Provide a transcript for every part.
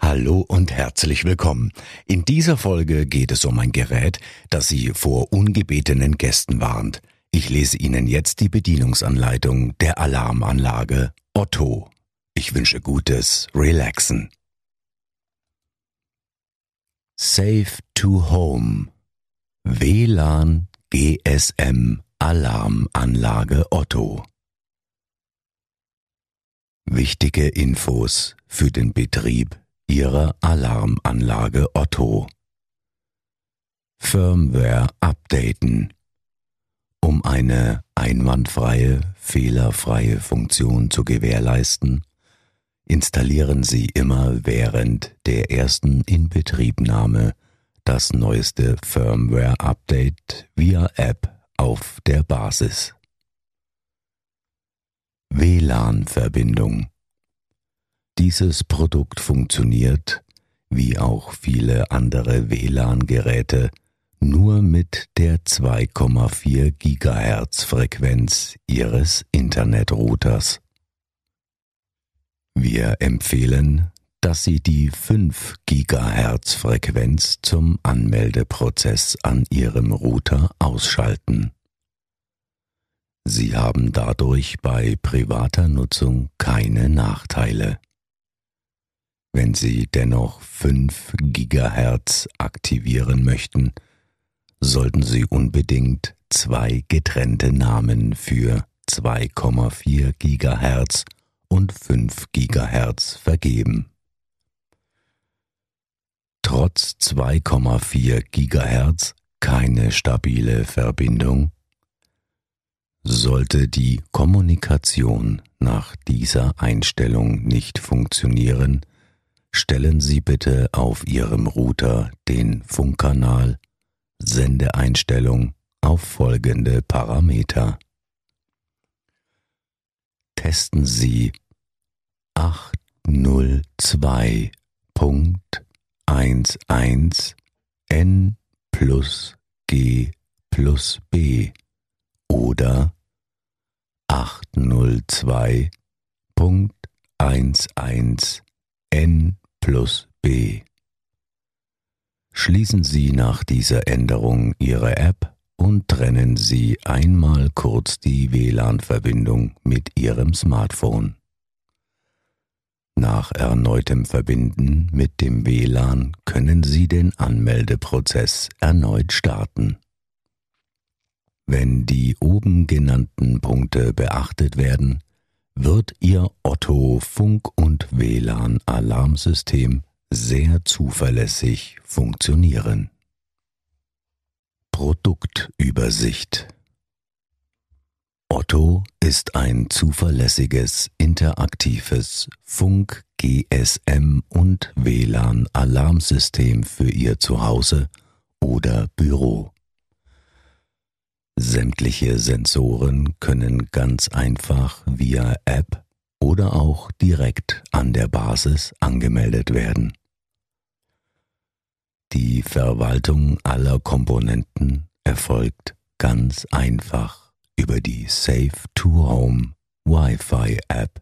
Hallo und herzlich willkommen. In dieser Folge geht es um ein Gerät, das Sie vor ungebetenen Gästen warnt. Ich lese Ihnen jetzt die Bedienungsanleitung der Alarmanlage Otto. Ich wünsche gutes Relaxen. Safe to Home WLAN GSM Alarmanlage Otto Wichtige Infos für den Betrieb Ihrer Alarmanlage Otto. Firmware updaten. Um eine einwandfreie, fehlerfreie Funktion zu gewährleisten, installieren Sie immer während der ersten Inbetriebnahme das neueste Firmware-Update via App auf der Basis. WLAN-Verbindung dieses Produkt funktioniert, wie auch viele andere WLAN-Geräte, nur mit der 2,4 GHz Frequenz Ihres Internetrouters. Wir empfehlen, dass Sie die 5 GHz Frequenz zum Anmeldeprozess an Ihrem Router ausschalten. Sie haben dadurch bei privater Nutzung keine Nachteile. Wenn Sie dennoch 5 GHz aktivieren möchten, sollten Sie unbedingt zwei getrennte Namen für 2,4 GHz und 5 GHz vergeben. Trotz 2,4 GHz keine stabile Verbindung? Sollte die Kommunikation nach dieser Einstellung nicht funktionieren, stellen Sie bitte auf Ihrem Router den Funkkanal Sendeeinstellung auf folgende Parameter. Testen Sie 802.11 N plus G plus B oder 802.11 N plus B. Schließen Sie nach dieser Änderung Ihre App und trennen Sie einmal kurz die WLAN-Verbindung mit Ihrem Smartphone. Nach erneutem Verbinden mit dem WLAN können Sie den Anmeldeprozess erneut starten. Wenn die oben genannten Punkte beachtet werden, wird Ihr Otto Funk- und WLAN-Alarmsystem sehr zuverlässig funktionieren. Produktübersicht Otto ist ein zuverlässiges, interaktives Funk-, GSM- und WLAN-Alarmsystem für Ihr Zuhause oder Büro. Sämtliche Sensoren können ganz einfach via App oder auch direkt an der Basis angemeldet werden. Die Verwaltung aller Komponenten erfolgt ganz einfach über die Safe to Home Wi-Fi App.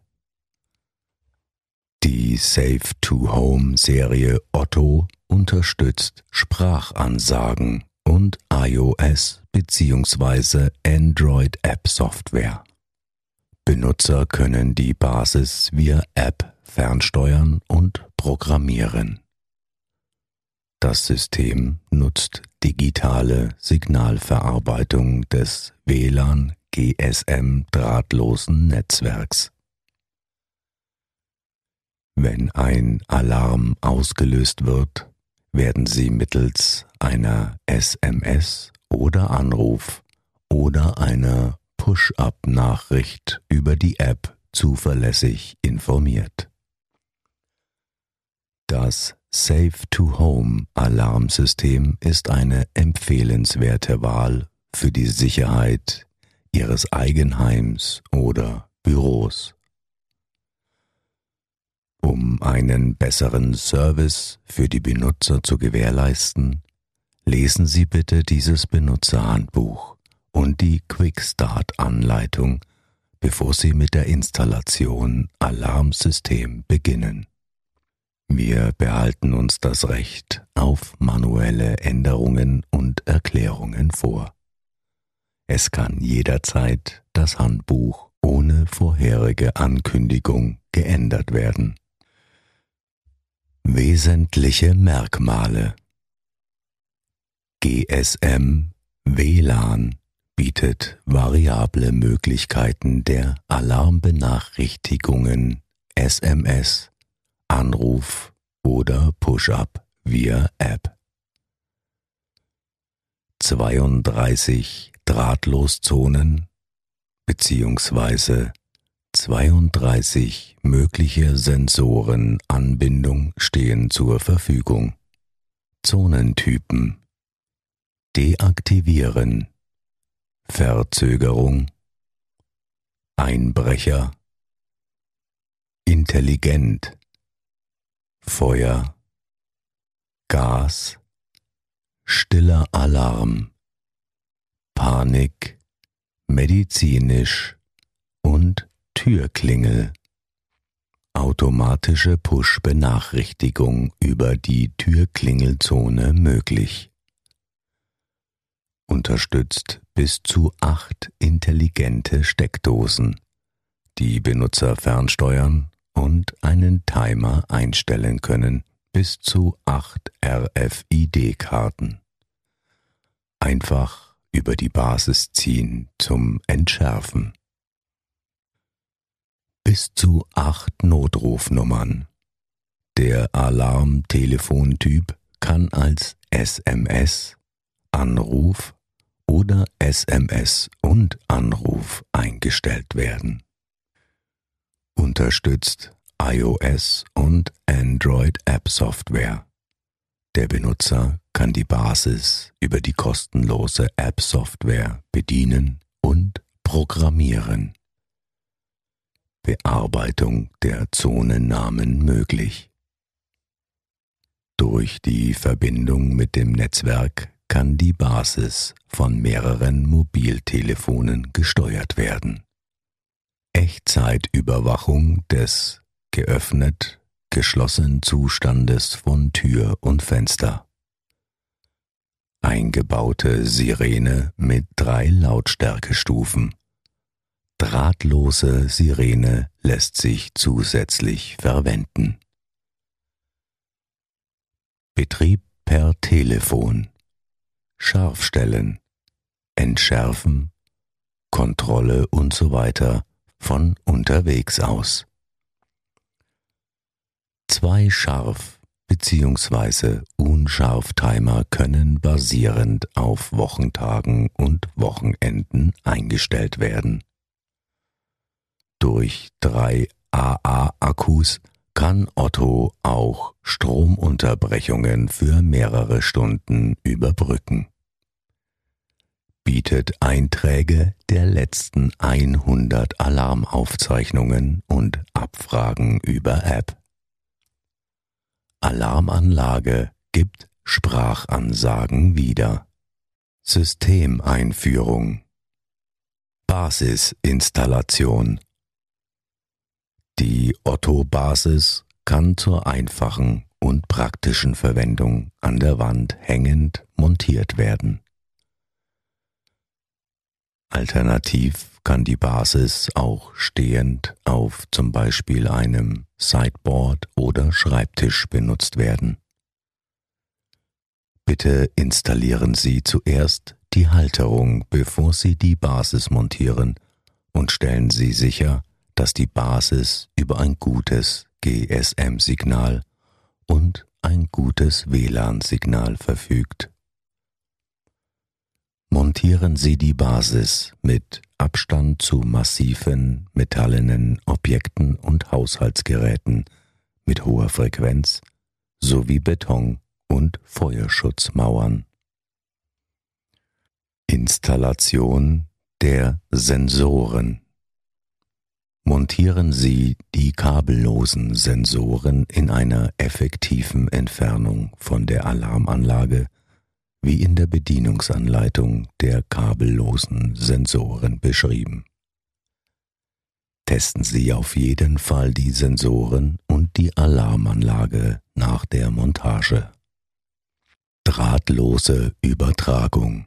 Die Safe to Home Serie Otto unterstützt Sprachansagen und iOS bzw. Android App Software. Benutzer können die Basis via App fernsteuern und programmieren. Das System nutzt digitale Signalverarbeitung des WLAN GSM drahtlosen Netzwerks. Wenn ein Alarm ausgelöst wird, werden Sie mittels einer SMS oder Anruf oder einer Push-up-Nachricht über die App zuverlässig informiert. Das Safe to Home Alarmsystem ist eine empfehlenswerte Wahl für die Sicherheit Ihres Eigenheims oder Büros. Um einen besseren Service für die Benutzer zu gewährleisten, lesen Sie bitte dieses Benutzerhandbuch und die Quick Start Anleitung, bevor Sie mit der Installation Alarmsystem beginnen. Wir behalten uns das Recht auf manuelle Änderungen und Erklärungen vor. Es kann jederzeit das Handbuch ohne vorherige Ankündigung geändert werden. Wesentliche Merkmale GSM WLAN bietet variable Möglichkeiten der Alarmbenachrichtigungen SMS, Anruf oder Push-up via App. 32 Drahtloszonen bzw. 32 mögliche Sensorenanbindung stehen zur Verfügung. Zonentypen. Deaktivieren. Verzögerung. Einbrecher. Intelligent. Feuer. Gas. Stiller Alarm. Panik. Medizinisch. Und Türklingel automatische Push-Benachrichtigung über die Türklingelzone möglich. Unterstützt bis zu acht intelligente Steckdosen, die Benutzer fernsteuern und einen Timer einstellen können bis zu acht RFID-Karten. Einfach über die Basis ziehen zum Entschärfen. Bis zu acht Notrufnummern. Der Alarmtelefontyp kann als SMS, Anruf oder SMS und Anruf eingestellt werden. Unterstützt iOS und Android App Software. Der Benutzer kann die Basis über die kostenlose App Software bedienen und programmieren. Bearbeitung der Zonennamen möglich. Durch die Verbindung mit dem Netzwerk kann die Basis von mehreren Mobiltelefonen gesteuert werden. Echtzeitüberwachung des geöffnet geschlossenen Zustandes von Tür und Fenster. Eingebaute Sirene mit drei Lautstärkestufen. Drahtlose Sirene lässt sich zusätzlich verwenden. Betrieb per Telefon Scharfstellen, Entschärfen, Kontrolle und so weiter von unterwegs aus. Zwei Scharf- bzw. Unscharf-Timer können basierend auf Wochentagen und Wochenenden eingestellt werden. Durch drei AA-Akkus kann Otto auch Stromunterbrechungen für mehrere Stunden überbrücken. Bietet Einträge der letzten 100 Alarmaufzeichnungen und Abfragen über App. Alarmanlage gibt Sprachansagen wieder. Systemeinführung Basisinstallation die Otto-Basis kann zur einfachen und praktischen Verwendung an der Wand hängend montiert werden. Alternativ kann die Basis auch stehend auf zum Beispiel einem Sideboard oder Schreibtisch benutzt werden. Bitte installieren Sie zuerst die Halterung, bevor Sie die Basis montieren und stellen Sie sicher, dass die Basis über ein gutes GSM-Signal und ein gutes WLAN-Signal verfügt. Montieren Sie die Basis mit Abstand zu massiven metallenen Objekten und Haushaltsgeräten mit hoher Frequenz sowie Beton und Feuerschutzmauern. Installation der Sensoren Montieren Sie die kabellosen Sensoren in einer effektiven Entfernung von der Alarmanlage, wie in der Bedienungsanleitung der kabellosen Sensoren beschrieben. Testen Sie auf jeden Fall die Sensoren und die Alarmanlage nach der Montage. Drahtlose Übertragung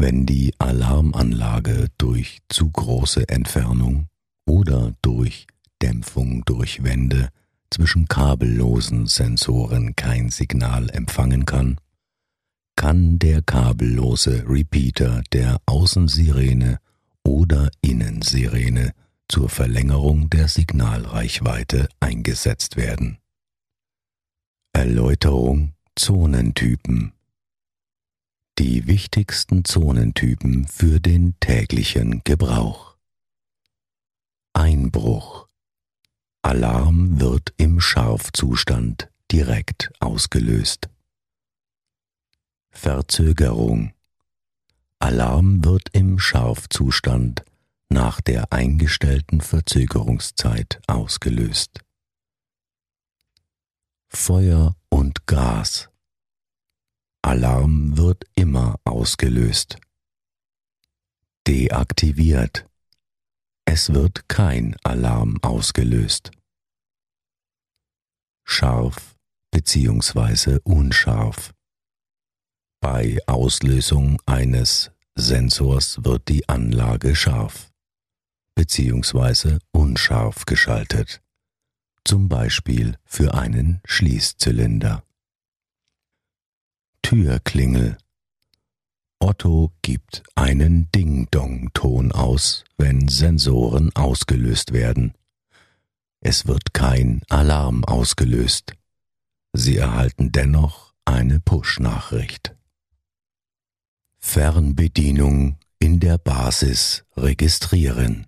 wenn die Alarmanlage durch zu große Entfernung oder durch Dämpfung durch Wände zwischen kabellosen Sensoren kein Signal empfangen kann, kann der kabellose Repeater der Außensirene oder Innensirene zur Verlängerung der Signalreichweite eingesetzt werden. Erläuterung Zonentypen die wichtigsten Zonentypen für den täglichen Gebrauch. Einbruch. Alarm wird im Scharfzustand direkt ausgelöst. Verzögerung. Alarm wird im Scharfzustand nach der eingestellten Verzögerungszeit ausgelöst. Feuer und Gas. Alarm wird immer ausgelöst. Deaktiviert. Es wird kein Alarm ausgelöst. Scharf bzw. unscharf. Bei Auslösung eines Sensors wird die Anlage scharf bzw. unscharf geschaltet, zum Beispiel für einen Schließzylinder. Türklingel. Otto gibt einen Ding-Dong-Ton aus, wenn Sensoren ausgelöst werden. Es wird kein Alarm ausgelöst. Sie erhalten dennoch eine Push-Nachricht. Fernbedienung in der Basis registrieren.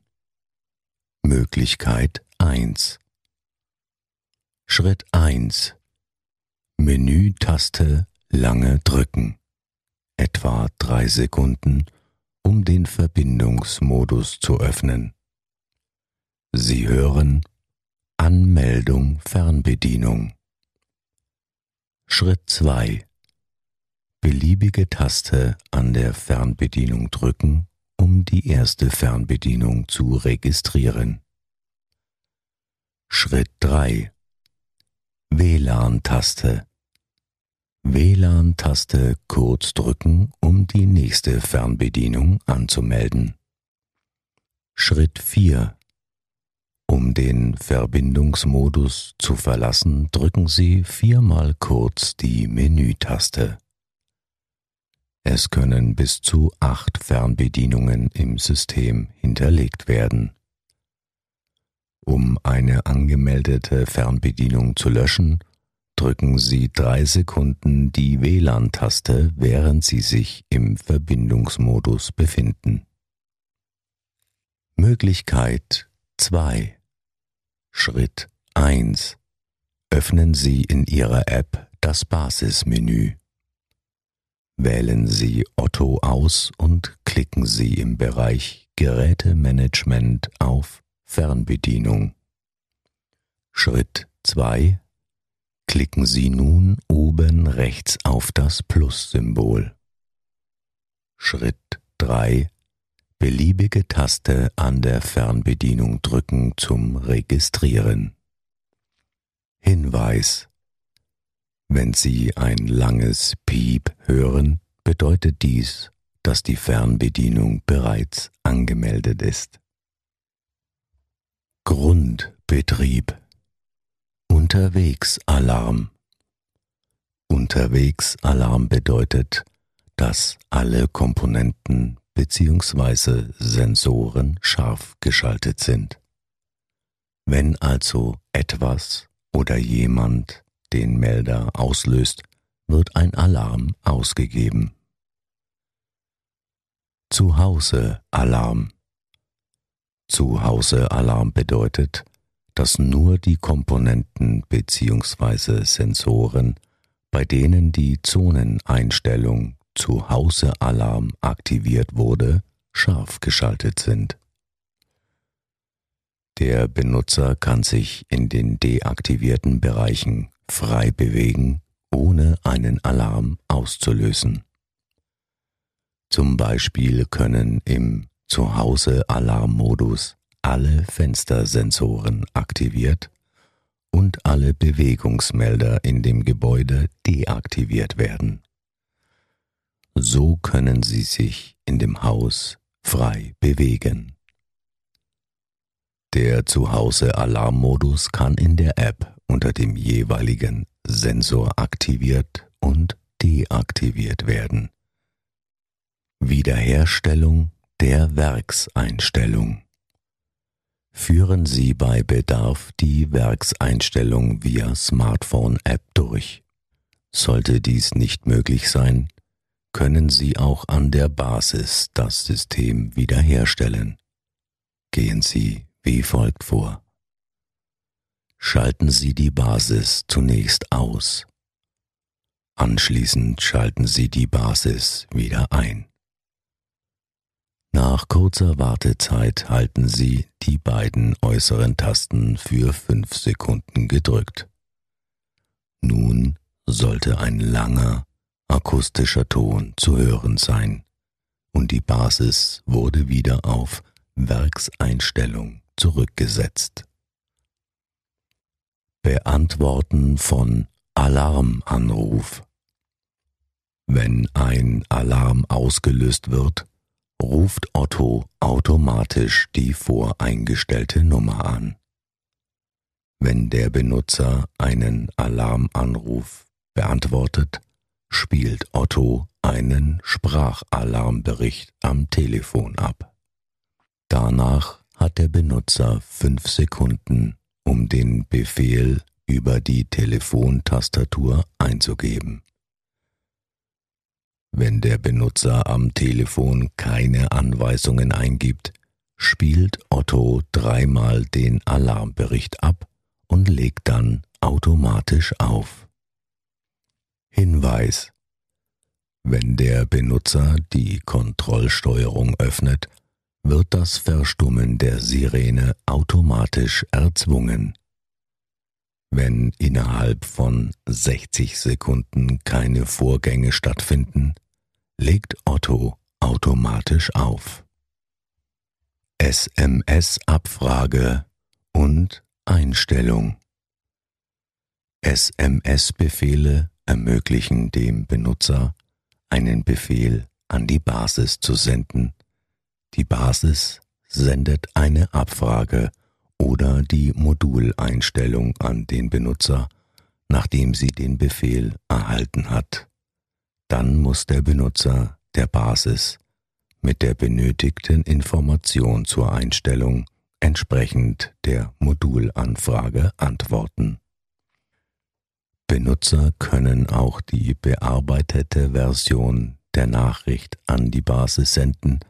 Möglichkeit 1 Schritt 1 Menü-Taste lange drücken, etwa drei Sekunden, um den Verbindungsmodus zu öffnen. Sie hören Anmeldung Fernbedienung. Schritt 2. Beliebige Taste an der Fernbedienung drücken, um die erste Fernbedienung zu registrieren. Schritt 3. WLAN-Taste WLAN-Taste kurz drücken, um die nächste Fernbedienung anzumelden. Schritt 4. Um den Verbindungsmodus zu verlassen, drücken Sie viermal kurz die Menütaste. Es können bis zu acht Fernbedienungen im System hinterlegt werden. Um eine angemeldete Fernbedienung zu löschen, drücken Sie drei Sekunden die WLAN-Taste, während Sie sich im Verbindungsmodus befinden. Möglichkeit 2 Schritt 1 Öffnen Sie in Ihrer App das Basismenü. Wählen Sie Otto aus und klicken Sie im Bereich Gerätemanagement auf Fernbedienung. Schritt 2 klicken Sie nun oben rechts auf das Plus-Symbol. Schritt 3. Beliebige Taste an der Fernbedienung drücken zum Registrieren. Hinweis. Wenn Sie ein langes Piep hören, bedeutet dies, dass die Fernbedienung bereits angemeldet ist. Grundbetrieb Unterwegsalarm. Unterwegsalarm bedeutet, dass alle Komponenten bzw. Sensoren scharf geschaltet sind. Wenn also etwas oder jemand den Melder auslöst, wird ein Alarm ausgegeben. Zuhause Alarm. Zuhause Alarm bedeutet, dass nur die Komponenten bzw. Sensoren, bei denen die Zoneneinstellung Zuhause-Alarm aktiviert wurde, scharf geschaltet sind. Der Benutzer kann sich in den deaktivierten Bereichen frei bewegen, ohne einen Alarm auszulösen. Zum Beispiel können im Zuhause-Alarmmodus alle Fenstersensoren aktiviert und alle Bewegungsmelder in dem Gebäude deaktiviert werden. So können Sie sich in dem Haus frei bewegen. Der Zuhause-Alarmmodus kann in der App unter dem jeweiligen Sensor aktiviert und deaktiviert werden. Wiederherstellung der Werkseinstellung. Führen Sie bei Bedarf die Werkseinstellung via Smartphone-App durch. Sollte dies nicht möglich sein, können Sie auch an der Basis das System wiederherstellen. Gehen Sie wie folgt vor. Schalten Sie die Basis zunächst aus. Anschließend schalten Sie die Basis wieder ein. Nach kurzer Wartezeit halten Sie die beiden äußeren Tasten für fünf Sekunden gedrückt. Nun sollte ein langer, akustischer Ton zu hören sein, und die Basis wurde wieder auf Werkseinstellung zurückgesetzt. Beantworten von Alarmanruf. Wenn ein Alarm ausgelöst wird, ruft Otto automatisch die voreingestellte Nummer an. Wenn der Benutzer einen Alarmanruf beantwortet, spielt Otto einen Sprachalarmbericht am Telefon ab. Danach hat der Benutzer fünf Sekunden, um den Befehl über die Telefontastatur einzugeben. Wenn der Benutzer am Telefon keine Anweisungen eingibt, spielt Otto dreimal den Alarmbericht ab und legt dann automatisch auf. Hinweis Wenn der Benutzer die Kontrollsteuerung öffnet, wird das Verstummen der Sirene automatisch erzwungen. Wenn innerhalb von 60 Sekunden keine Vorgänge stattfinden, legt Otto automatisch auf. SMS-Abfrage und Einstellung. SMS-Befehle ermöglichen dem Benutzer, einen Befehl an die Basis zu senden. Die Basis sendet eine Abfrage oder die Moduleinstellung an den Benutzer, nachdem sie den Befehl erhalten hat. Dann muss der Benutzer der Basis mit der benötigten Information zur Einstellung entsprechend der Modulanfrage antworten. Benutzer können auch die bearbeitete Version der Nachricht an die Basis senden,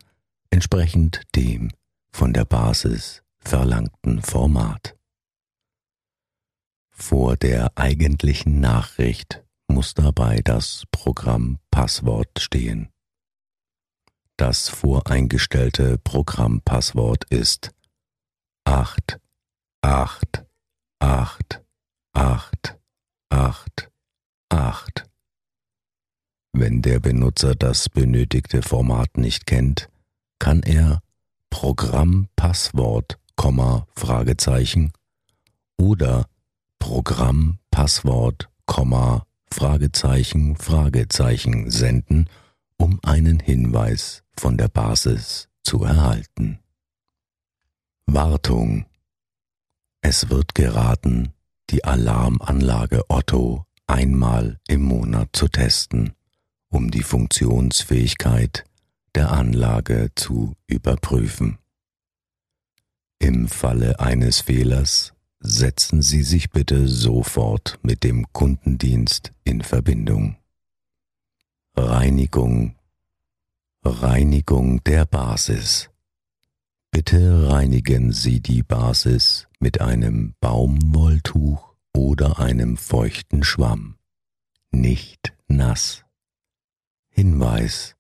entsprechend dem von der Basis verlangten Format. Vor der eigentlichen Nachricht muss dabei das Programmpasswort stehen. Das voreingestellte Programmpasswort ist 8 8 8 8 8 8. Wenn der Benutzer das benötigte Format nicht kennt, kann er Programmpasswort, Fragezeichen oder Programmpasswort, Fragezeichen, Fragezeichen senden, um einen Hinweis von der Basis zu erhalten. Wartung. Es wird geraten, die Alarmanlage Otto einmal im Monat zu testen, um die Funktionsfähigkeit der Anlage zu überprüfen. Im Falle eines Fehlers setzen Sie sich bitte sofort mit dem Kundendienst in Verbindung. Reinigung Reinigung der Basis Bitte reinigen Sie die Basis mit einem Baumwolltuch oder einem feuchten Schwamm, nicht nass. Hinweis.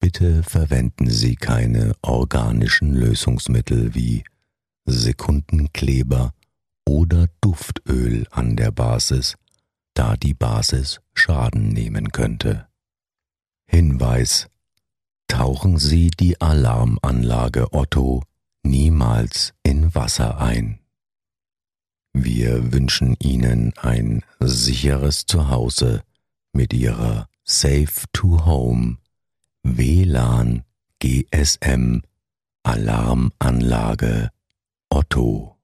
Bitte verwenden Sie keine organischen Lösungsmittel wie Sekundenkleber oder Duftöl an der Basis, da die Basis Schaden nehmen könnte. Hinweis. Tauchen Sie die Alarmanlage Otto niemals in Wasser ein. Wir wünschen Ihnen ein sicheres Zuhause mit Ihrer Safe to Home WLAN GSM Alarmanlage Otto